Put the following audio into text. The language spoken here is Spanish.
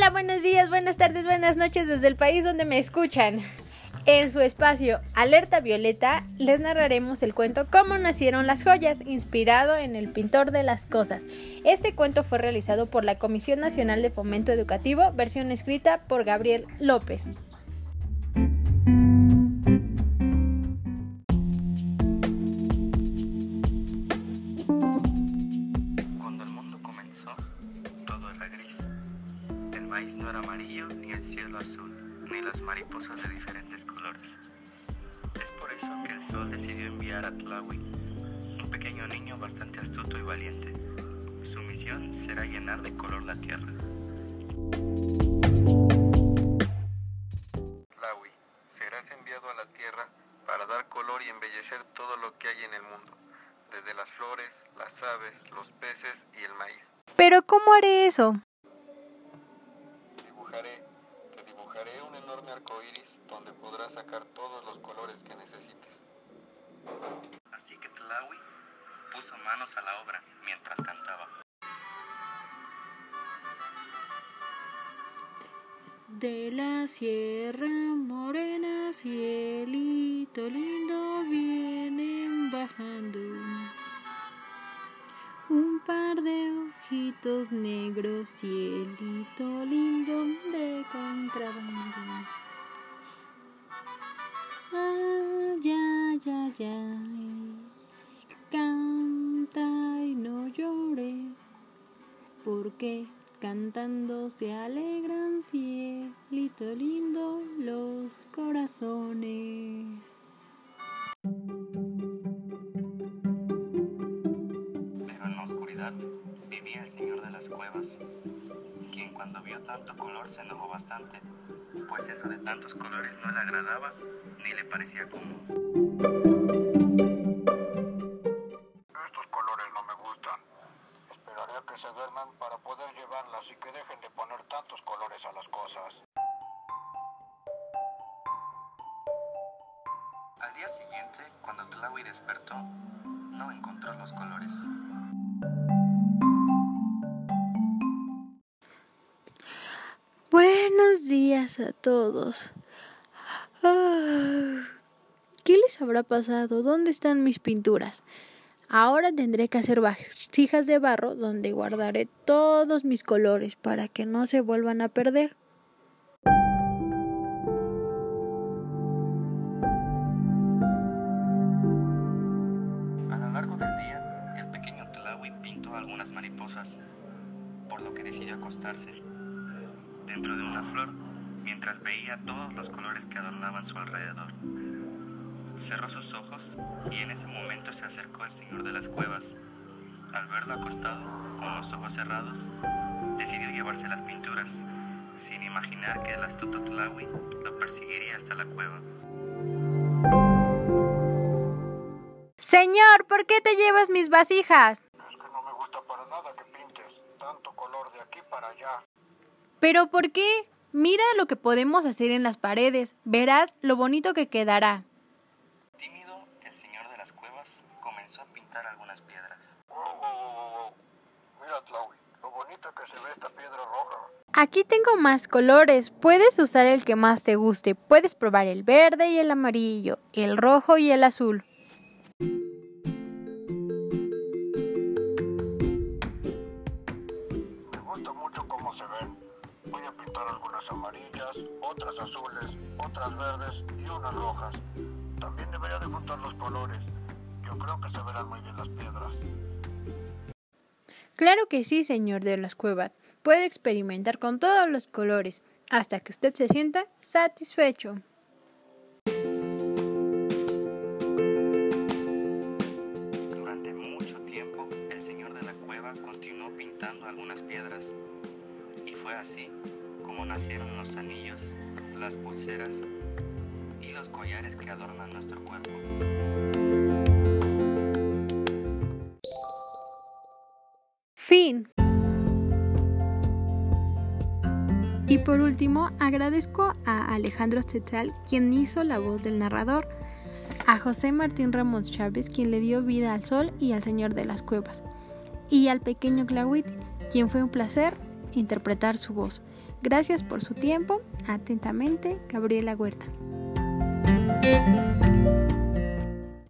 Hola, buenos días, buenas tardes, buenas noches desde el país donde me escuchan. En su espacio Alerta Violeta les narraremos el cuento Cómo nacieron las joyas, inspirado en el pintor de las cosas. Este cuento fue realizado por la Comisión Nacional de Fomento Educativo, versión escrita por Gabriel López. Cuando el mundo comenzó, todo era gris. El maíz no era amarillo, ni el cielo azul, ni las mariposas de diferentes colores. Es por eso que el sol decidió enviar a Tlawi, un pequeño niño bastante astuto y valiente. Su misión será llenar de color la tierra. Tlawi, serás enviado a la tierra para dar color y embellecer todo lo que hay en el mundo, desde las flores, las aves, los peces y el maíz. Pero ¿cómo haré eso? Enorme arco iris donde podrás sacar todos los colores que necesites. Así que Tlawi puso manos a la obra mientras cantaba. De la sierra morena, cielito lindo, vienen bajando. Par de ojitos negros, cielito lindo de contrabando. Ay, ay, ay, ay, canta y no llores, porque cantando se alegran, cielito lindo, los corazones. El señor de las cuevas, quien cuando vio tanto color se enojó bastante, pues eso de tantos colores no le agradaba ni le parecía cómodo. Estos colores no me gustan. Esperaré a que se duerman para poder llevarlas y que dejen de poner tantos colores a las cosas. Al día siguiente, cuando Tlawi despertó, no encontró los colores. Días a todos. Ah, ¿Qué les habrá pasado? ¿Dónde están mis pinturas? Ahora tendré que hacer vasijas de barro donde guardaré todos mis colores para que no se vuelvan a perder. A lo largo del día, el pequeño Tlawi pintó algunas mariposas, por lo que decidió acostarse dentro de una flor mientras veía todos los colores que adornaban su alrededor. Cerró sus ojos y en ese momento se acercó el señor de las cuevas. Al verlo acostado, con los ojos cerrados, decidió llevarse las pinturas, sin imaginar que el astuto Tlawi lo perseguiría hasta la cueva. Señor, ¿por qué te llevas mis vasijas? Es que no me gusta para nada que pintes tanto color de aquí para allá. ¿Pero por qué? Mira lo que podemos hacer en las paredes. Verás lo bonito que quedará. Tímido, el señor de las cuevas comenzó a pintar algunas piedras. Wow, wow, wow, wow, wow. Mira, lo bonita que se ve esta piedra roja. Aquí tengo más colores. Puedes usar el que más te guste. Puedes probar el verde y el amarillo, el rojo y el azul. Algunas amarillas, otras azules, otras verdes y unas rojas. También debería de juntar los colores. Yo creo que se verán muy bien las piedras. Claro que sí, señor de las cuevas. Puede experimentar con todos los colores hasta que usted se sienta satisfecho. Durante mucho tiempo, el señor de la cueva continuó pintando algunas piedras. Y fue así como nacieron los anillos, las pulseras y los collares que adornan nuestro cuerpo. Fin. Y por último, agradezco a Alejandro Tetal, quien hizo la voz del narrador, a José Martín Ramos Chávez, quien le dio vida al sol y al Señor de las Cuevas, y al pequeño Clawit, quien fue un placer interpretar su voz. Gracias por su tiempo. Atentamente, Gabriela Huerta.